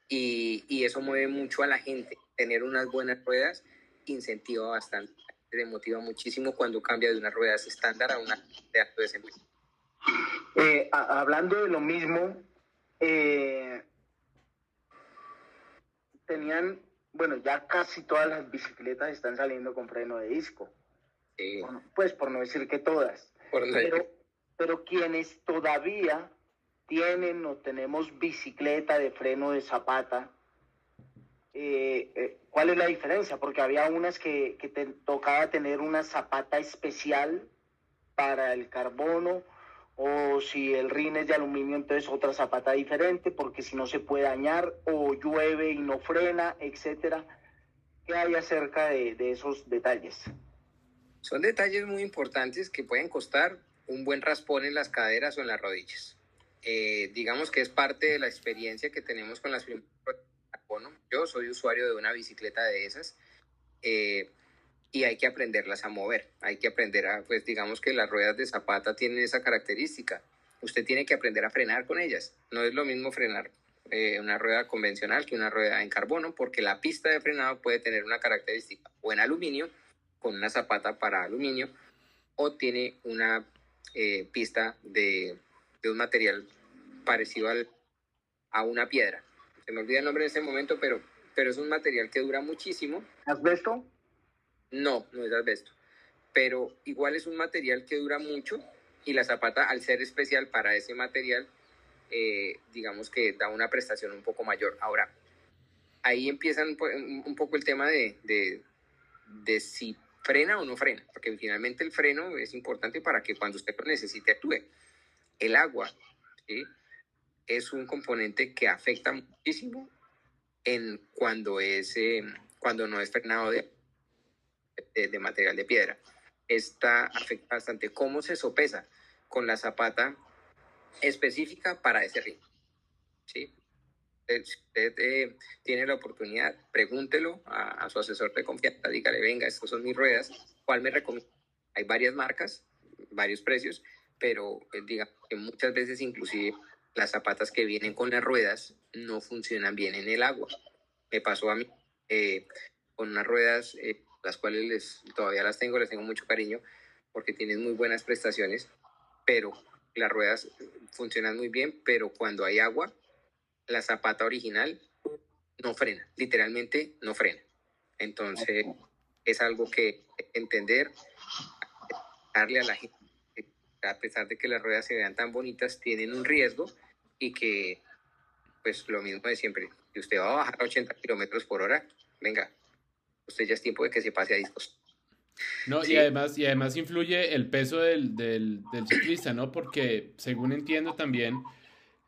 S3: y, y eso mueve mucho a la gente. Tener unas buenas ruedas incentiva bastante, le motiva muchísimo cuando cambia de unas ruedas estándar a una de alto desempeño.
S2: Eh, hablando de lo mismo, eh, tenían bueno, ya casi todas las bicicletas están saliendo con freno de disco. Pues por no decir que todas. pero, pero quienes todavía tienen o tenemos bicicleta de freno de zapata, eh, eh, ¿cuál es la diferencia? Porque había unas que, que te tocaba tener una zapata especial para el carbono, o si el rin es de aluminio, entonces otra zapata diferente, porque si no se puede dañar, o llueve y no frena, etcétera. ¿Qué hay acerca de, esos detalles?
S3: Son detalles muy importantes que pueden costar un buen raspón en las caderas o en las rodillas. Eh, digamos que es parte de la experiencia que tenemos con las carbono. Yo soy usuario de una bicicleta de esas eh, y hay que aprenderlas a mover. Hay que aprender a, pues digamos que las ruedas de zapata tienen esa característica. Usted tiene que aprender a frenar con ellas. No es lo mismo frenar eh, una rueda convencional que una rueda en carbono porque la pista de frenado puede tener una característica o en aluminio con una zapata para aluminio o tiene una pista de, de un material parecido al, a una piedra. Se me olvida el nombre en ese momento, pero, pero es un material que dura muchísimo.
S2: ¿Asbesto?
S3: No, no es asbesto. Pero igual es un material que dura mucho y la zapata, al ser especial para ese material, eh, digamos que da una prestación un poco mayor. Ahora, ahí empieza un poco el tema de, de, si frena o no frena, porque finalmente el freno es importante para que cuando usted necesite actúe. El agua, es un componente que afecta muchísimo en cuando, es, eh, cuando no es frenado de, de, material de piedra. Esta afecta bastante cómo se sopesa con la zapata específica para ese ritmo. ¿sí? Si usted eh, tiene la oportunidad, pregúntelo a, su asesor de confianza, dígale, venga, estas son mis ruedas, ¿cuál me recomienda? Hay varias marcas, varios precios, pero eh, diga que muchas veces inclusive las zapatas que vienen con las ruedas no funcionan bien en el agua. Me pasó a mí eh, con unas ruedas, las cuales les, todavía las tengo, les tengo mucho cariño porque tienen muy buenas prestaciones, pero las ruedas funcionan muy bien, pero cuando hay agua, la zapata original no frena, literalmente no frena. Entonces, es algo que entender, darle a la gente, a pesar de que las ruedas se vean tan bonitas, tienen un riesgo y que, pues lo mismo de siempre, si usted va a bajar a 80 kilómetros por hora, venga, usted ya es tiempo de que se pase a discos.
S1: No, y, además, y además influye el peso del, del, del, ciclista, ¿no? Porque según entiendo también,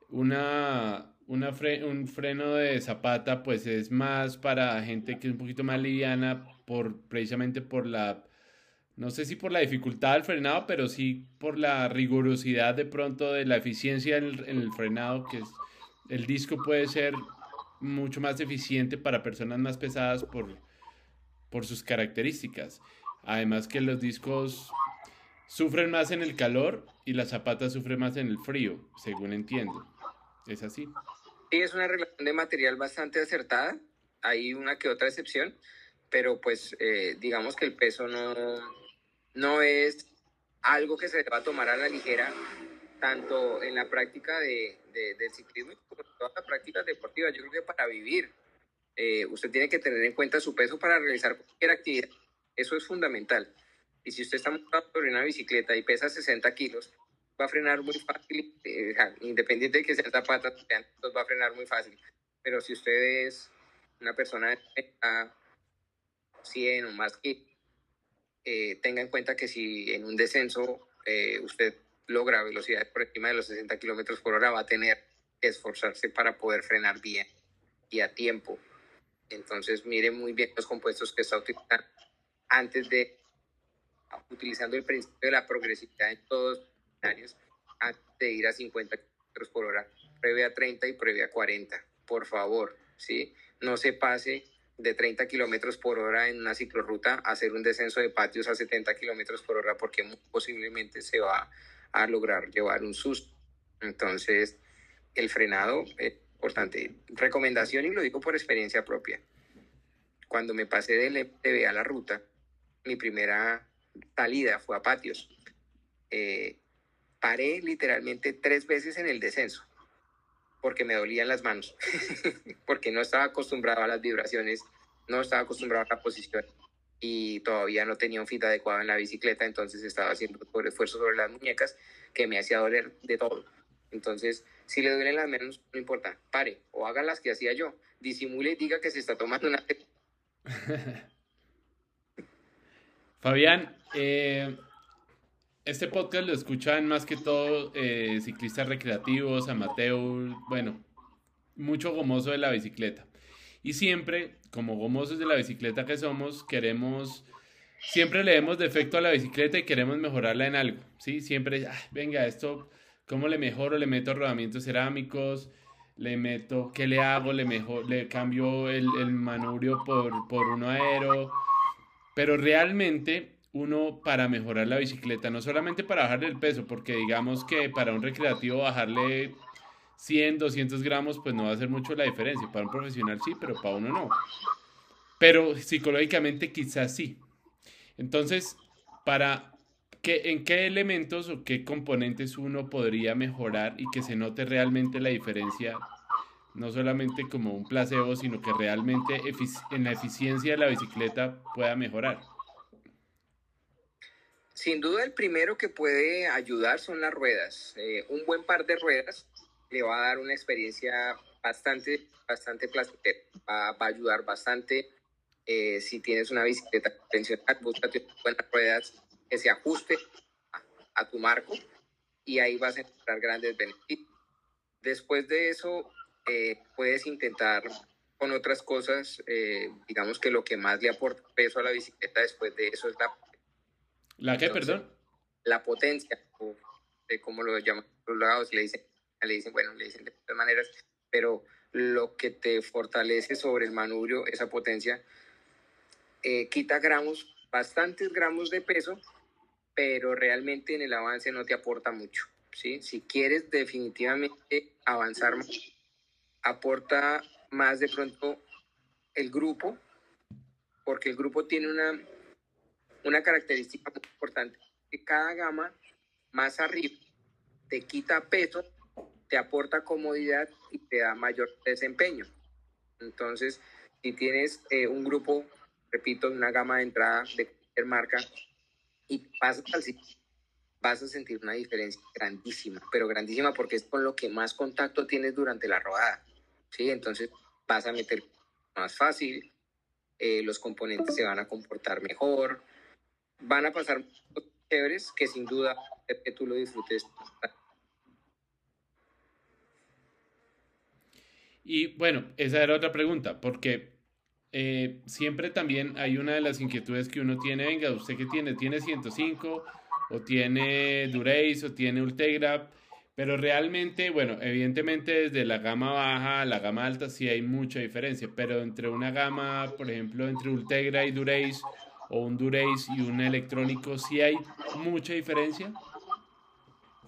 S1: una, una un freno de zapata pues es más para gente que es un poquito más liviana por, precisamente por la no sé si por la dificultad del frenado, pero sí por la rigurosidad de pronto de la eficiencia en el, frenado, que es, el disco puede ser mucho más eficiente para personas más pesadas por, por sus características. Además que los discos sufren más en el calor y la zapata sufre más en el frío, según entiendo. ¿Es así?
S3: Sí, es una relación de material bastante acertada. Hay una que otra excepción, pero pues eh, digamos que el peso no, no es algo que se va a tomar a la ligera, tanto en la práctica de, del ciclismo como en todas las prácticas deportivas. Yo creo que para vivir, eh, usted tiene que tener en cuenta su peso para realizar cualquier actividad. Eso es fundamental. Y si usted está montando sobre una bicicleta y pesa 60 kilos, va a frenar muy fácil, eh, independiente de que sea zapatas, va a frenar muy fácil. Pero si usted es una persona de 100 o más kilos, eh, tenga en cuenta que si en un descenso eh, usted logra velocidades por encima de los 60 kilómetros por hora, va a tener que esforzarse para poder frenar bien y a tiempo. Entonces, mire muy bien los compuestos que está utilizando antes de, utilizando el principio de la progresividad en todos los escenarios, antes de ir a 50 kilómetros por hora, pruebe a 30 y pruebe a 40. Por favor, ¿sí? No se pase de 30 kilómetros por hora en una ciclorruta hacer un descenso de patios a 70 kilómetros por hora porque posiblemente se va a lograr llevar un susto. Entonces, el frenado es importante. Recomendación, y lo digo por experiencia propia. Cuando me pasé del MTV a la ruta, mi primera salida fue a patios. Eh, paré literalmente tres veces en el descenso porque me dolían las manos, porque no estaba acostumbrado a las vibraciones no estaba acostumbrado a la posición y todavía no tenía un fit adecuado en la bicicleta, entonces estaba haciendo por esfuerzo sobre las muñecas que me hacía doler de todo. Entonces, si le duelen las manos, no importa, pare o haga las que hacía yo, disimule y diga que se está tomando una...
S1: Fabián, eh, este podcast lo escuchan más que todo eh, ciclistas recreativos, amateurs, bueno, mucho gomoso de la bicicleta. Y siempre, como gomosos de la bicicleta que somos, queremos, siempre le demos defecto a la bicicleta y queremos mejorarla en algo, ¿sí? Siempre, ah, venga, esto, ¿cómo le mejoro? Le meto rodamientos cerámicos, le meto, ¿qué le hago? Le, mejor, le cambio el, el manubrio por, por uno aero, pero realmente uno para mejorar la bicicleta, no solamente para bajarle el peso, porque digamos que para un recreativo bajarle 100, 200 gramos, pues no va a hacer mucho la diferencia. Para un profesional sí, pero para uno no. Pero psicológicamente quizás sí. Entonces, para qué, en qué elementos o qué componentes uno podría mejorar y que se note realmente la diferencia, no solamente como un placebo, sino que realmente en la eficiencia de la bicicleta pueda mejorar.
S3: Sin duda el primero que puede ayudar son las ruedas. Eh, un buen par de ruedas le va a dar una experiencia bastante, bastante placentera. Va, a ayudar bastante. Eh, si tienes una bicicleta convencional, búscate buenas ruedas que se ajuste a, tu marco y ahí vas a encontrar grandes beneficios. Después de eso, eh, puedes intentar con otras cosas, digamos que lo que más le aporta peso a la bicicleta después de eso es la
S1: ¿La qué, perdón?
S3: La potencia, de cómo lo llaman los lados, le dicen, le dicen, bueno, le dicen de muchas maneras, pero lo que te fortalece sobre el manubrio, esa potencia, eh, quita gramos, bastantes gramos de peso, pero realmente en el avance no te aporta mucho. ¿sí? Si quieres definitivamente avanzar más, aporta más de pronto el grupo, porque el grupo tiene una una característica muy importante, que cada gama más arriba te quita peso, te aporta comodidad y te da mayor desempeño. Entonces, si tienes eh, un grupo, repito, una gama de entrada de cualquier marca y pasas al vas a sentir una diferencia grandísima, pero grandísima porque es con lo que más contacto tienes durante la rodada. ¿sí? Entonces vas a meter más fácil, eh, los componentes se van a comportar mejor, van a pasar chéveres que sin duda que tú lo disfrutes.
S1: Y bueno, esa era otra pregunta, porque eh, siempre también hay una de las inquietudes que uno tiene, venga, usted que tiene, tiene 105 o tiene Durace o tiene Ultegra, pero realmente, bueno, evidentemente desde la gama baja a la gama alta sí hay mucha diferencia, pero entre una gama, por ejemplo, entre Ultegra y Durace o un Durace y un electrónico, ¿sí hay mucha diferencia?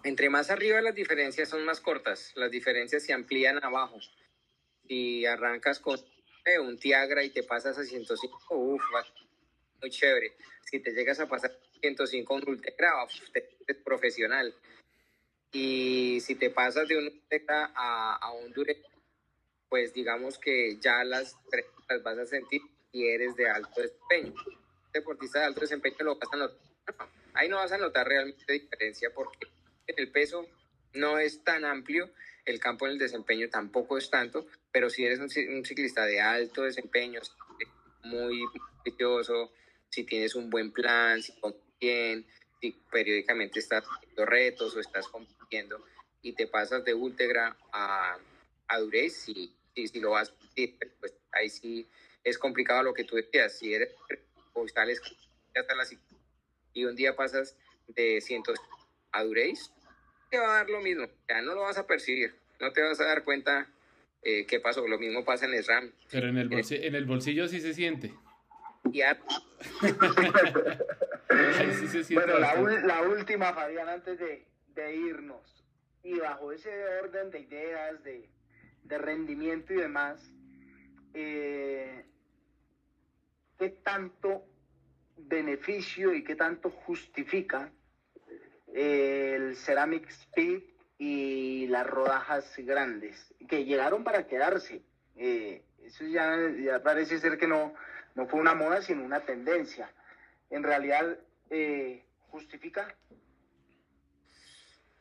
S3: Entre más arriba las diferencias son más cortas, las diferencias se amplían abajo. Si arrancas con un Tiagra y te pasas a 105, uff, muy chévere. Si te llegas a pasar a 105 un Ultegra, te es profesional. Y si te pasas de un Ultegra a, a un Durace, pues digamos que ya las, las vas a sentir y eres de alto desempeño deportista de alto desempeño lo vas a notar. ahí no vas a notar realmente diferencia porque el peso no es tan amplio, el campo en el desempeño tampoco es tanto, pero si eres un, ciclista de alto desempeño, muy ambicioso, si tienes un buen plan, si bien, si periódicamente estás haciendo retos o estás compitiendo y te pasas de Ultegra a, a Durace, si, si, lo vas, pues ahí sí es complicado lo que tú decías. Si eres postales y un día pasas de cientos a Dureis, te va a dar lo mismo, ya no lo vas a percibir, no te vas a dar cuenta eh, qué pasó, lo mismo pasa en el RAM.
S1: Pero en el, eh, bolsillo, en el bolsillo sí se siente.
S3: Ya.
S2: bueno, la, última, Fabián, antes de, irnos, y bajo ese orden de ideas, de, de rendimiento y demás, eh, ¿qué tanto beneficio y qué tanto justifica el Ceramic Speed y las rodajas grandes, que llegaron para quedarse. Eh, Eso ya, parece ser que no, no fue una moda, sino una tendencia. En realidad, eh, ¿justifica?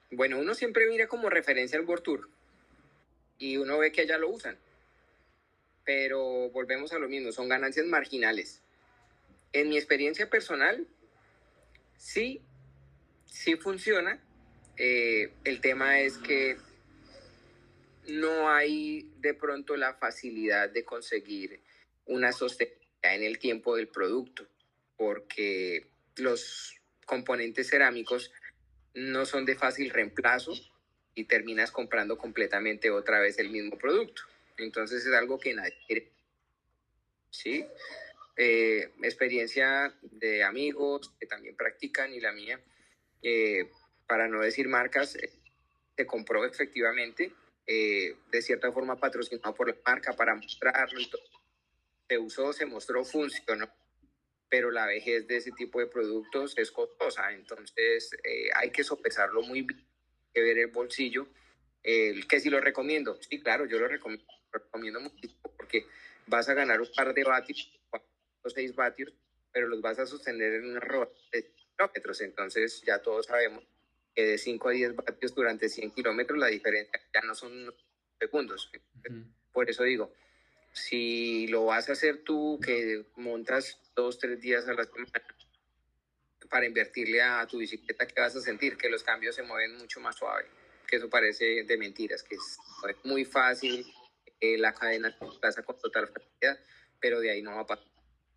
S3: Bueno, uno siempre mira como referencia al World y uno ve que allá lo usan. Pero volvemos a lo mismo, son ganancias marginales. En mi experiencia personal, sí, sí funciona. Eh, el tema es que no hay de pronto la facilidad de conseguir una sostenibilidad en el tiempo del producto, porque los componentes cerámicos no son de fácil reemplazo y terminas comprando completamente otra vez el mismo producto. Entonces es algo que nadie quiere. ¿Sí? Eh, experiencia de amigos que también practican y la mía, eh, para no decir marcas, eh, se compró efectivamente, de cierta forma patrocinado por la marca para mostrarlo y todo. Se usó, se mostró, funcionó pero la vejez de ese tipo de productos es costosa, entonces eh, hay que sopesarlo muy bien, hay que ver el bolsillo. El que si lo recomiendo, sí, claro, yo lo recomiendo, lo recomiendo muchísimo porque vas a ganar un par de vatios, o seis vatios, pero los vas a sostener en una rueda de kilómetros, entonces ya todos sabemos que de 5 a 10 vatios durante 100 kilómetros la diferencia ya no son segundos. Por eso digo, si lo vas a hacer tú, que montas dos, tres días a la semana para invertirle a tu bicicleta, ¿qué vas a sentir? Que los cambios se mueven mucho más suave, que eso parece de mentiras, que es muy fácil, eh, la cadena se pasa con total facilidad, pero de ahí no va a pasar.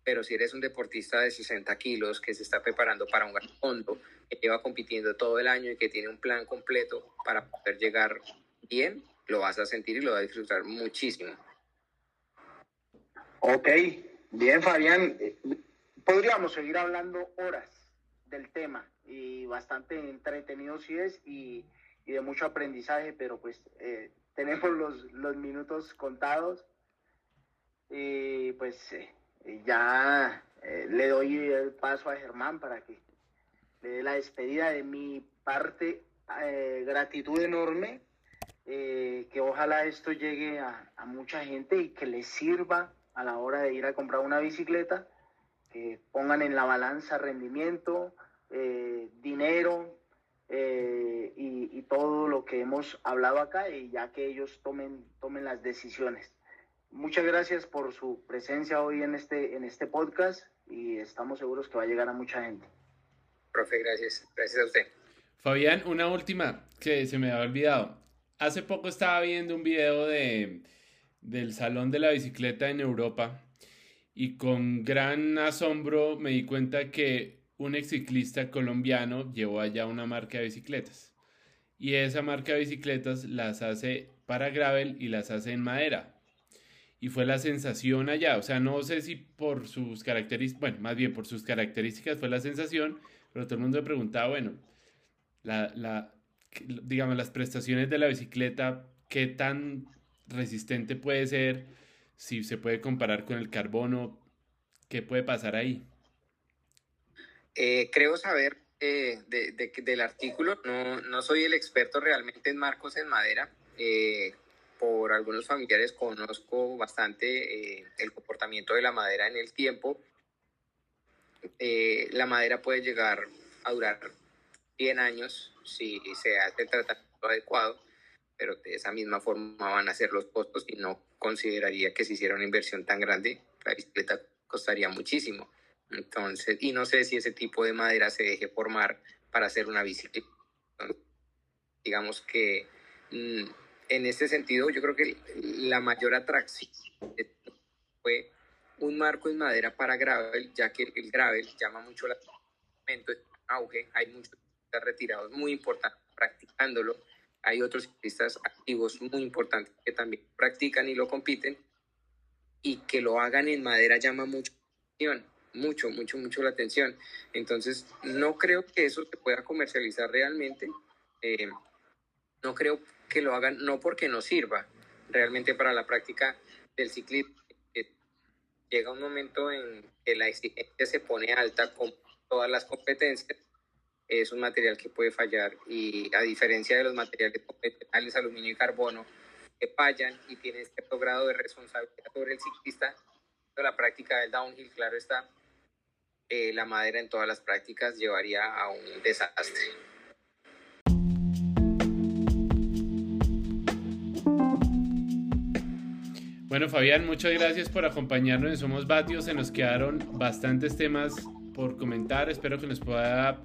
S3: Pero si eres un deportista de 60 kilos que se está preparando para un gran fondo, que lleva compitiendo todo el año y que tiene un plan completo para poder llegar bien, lo vas a sentir y lo vas a disfrutar muchísimo.
S2: Ok, bien Fabián, podríamos seguir hablando horas del tema y bastante entretenido si es y, de mucho aprendizaje, pero pues eh, tenemos los, los, minutos contados y pues eh, ya eh, le doy el paso a Germán para que le dé la despedida de mi parte, gratitud enorme, que ojalá esto llegue a, mucha gente y que le sirva a la hora de ir a comprar una bicicleta, que pongan en la balanza rendimiento, eh, dinero eh, y, todo lo que hemos hablado acá y ya que ellos tomen, tomen las decisiones. Muchas gracias por su presencia hoy en este, en este podcast y estamos seguros que va a llegar a mucha gente.
S3: Profe, gracias. Gracias a usted.
S1: Fabián, una última que se me había olvidado. Hace poco estaba viendo un video de del Salón de la Bicicleta en Europa y con gran asombro me di cuenta que un ex ciclista colombiano llevó allá una marca de bicicletas. Y esa marca de bicicletas las hace para gravel y las hace en madera. Y fue la sensación allá. O sea, no sé si por sus características, bueno, más bien por sus características fue la sensación, pero todo el mundo me preguntaba, bueno, la, la, digamos, las prestaciones de la bicicleta, qué tan resistente puede ser, si se puede comparar con el carbono, ¿qué puede pasar ahí?
S3: Eh, creo saber eh, del artículo, no, no, soy el experto realmente en marcos en madera. Eh, por algunos familiares conozco bastante el comportamiento de la madera en el tiempo. la madera puede llegar a durar 100 años si se hace el tratamiento adecuado pero de esa misma forma van a ser los costos y no consideraría que si hiciera una inversión tan grande, la bicicleta costaría muchísimo. Entonces, y no sé si ese tipo de madera se deje formar para hacer una bicicleta. digamos que mm, en este sentido, yo creo que la mayor atracción fue un marco en madera para gravel, ya que el gravel llama mucho la atención, auge, hay muchos retirados muy importantes practicándolo hay otros ciclistas activos muy importantes que también practican y lo compiten y que lo hagan en madera llama mucho atención, mucho, mucho, mucho la atención. Entonces, no creo que eso se pueda comercializar realmente. Eh, no creo que lo hagan, no porque no sirva realmente para la práctica del ciclismo. llega un momento en que la exigencia se pone alta con todas las competencias es un material que puede fallar y a diferencia de los materiales convencionales, aluminio y carbono, que fallan y tienen cierto grado de responsabilidad sobre el ciclista. La práctica del downhill, claro está, eh, la madera en todas las prácticas llevaría a un desastre.
S1: Bueno, Fabián, muchas gracias por acompañarnos en Somos Batios. Se nos quedaron bastantes temas por comentar. Espero que nos pueda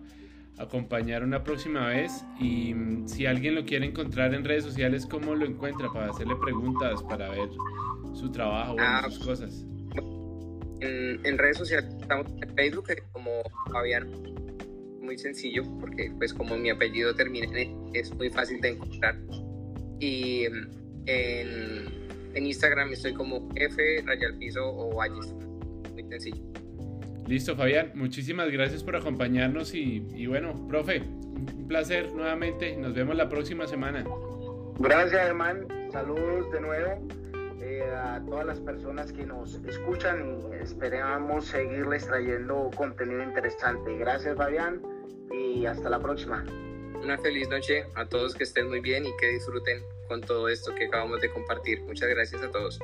S1: acompañar una próxima vez. Y mm, si alguien lo quiere encontrar en redes sociales, ¿cómo lo encuentra? Para hacerle preguntas, para ver su trabajo, ah, sus cosas.
S3: En, redes sociales estamos en Facebook como Fabián. Muy sencillo, porque pues como mi apellido termina en es muy fácil de encontrar. Y mm, en en Instagram estoy como F, Rayal Piso o Valles. Muy sencillo.
S1: Listo, Fabián. Muchísimas gracias por acompañarnos y, bueno, profe, un placer nuevamente. Nos vemos la próxima semana.
S2: Gracias, hermano. Saludos de nuevo eh, a todas las personas que nos escuchan y esperamos seguirles trayendo contenido interesante. Gracias, Fabián, y hasta la próxima.
S3: Una feliz noche a todos que estén muy bien y que disfruten con todo esto que acabamos de compartir. Muchas gracias a todos.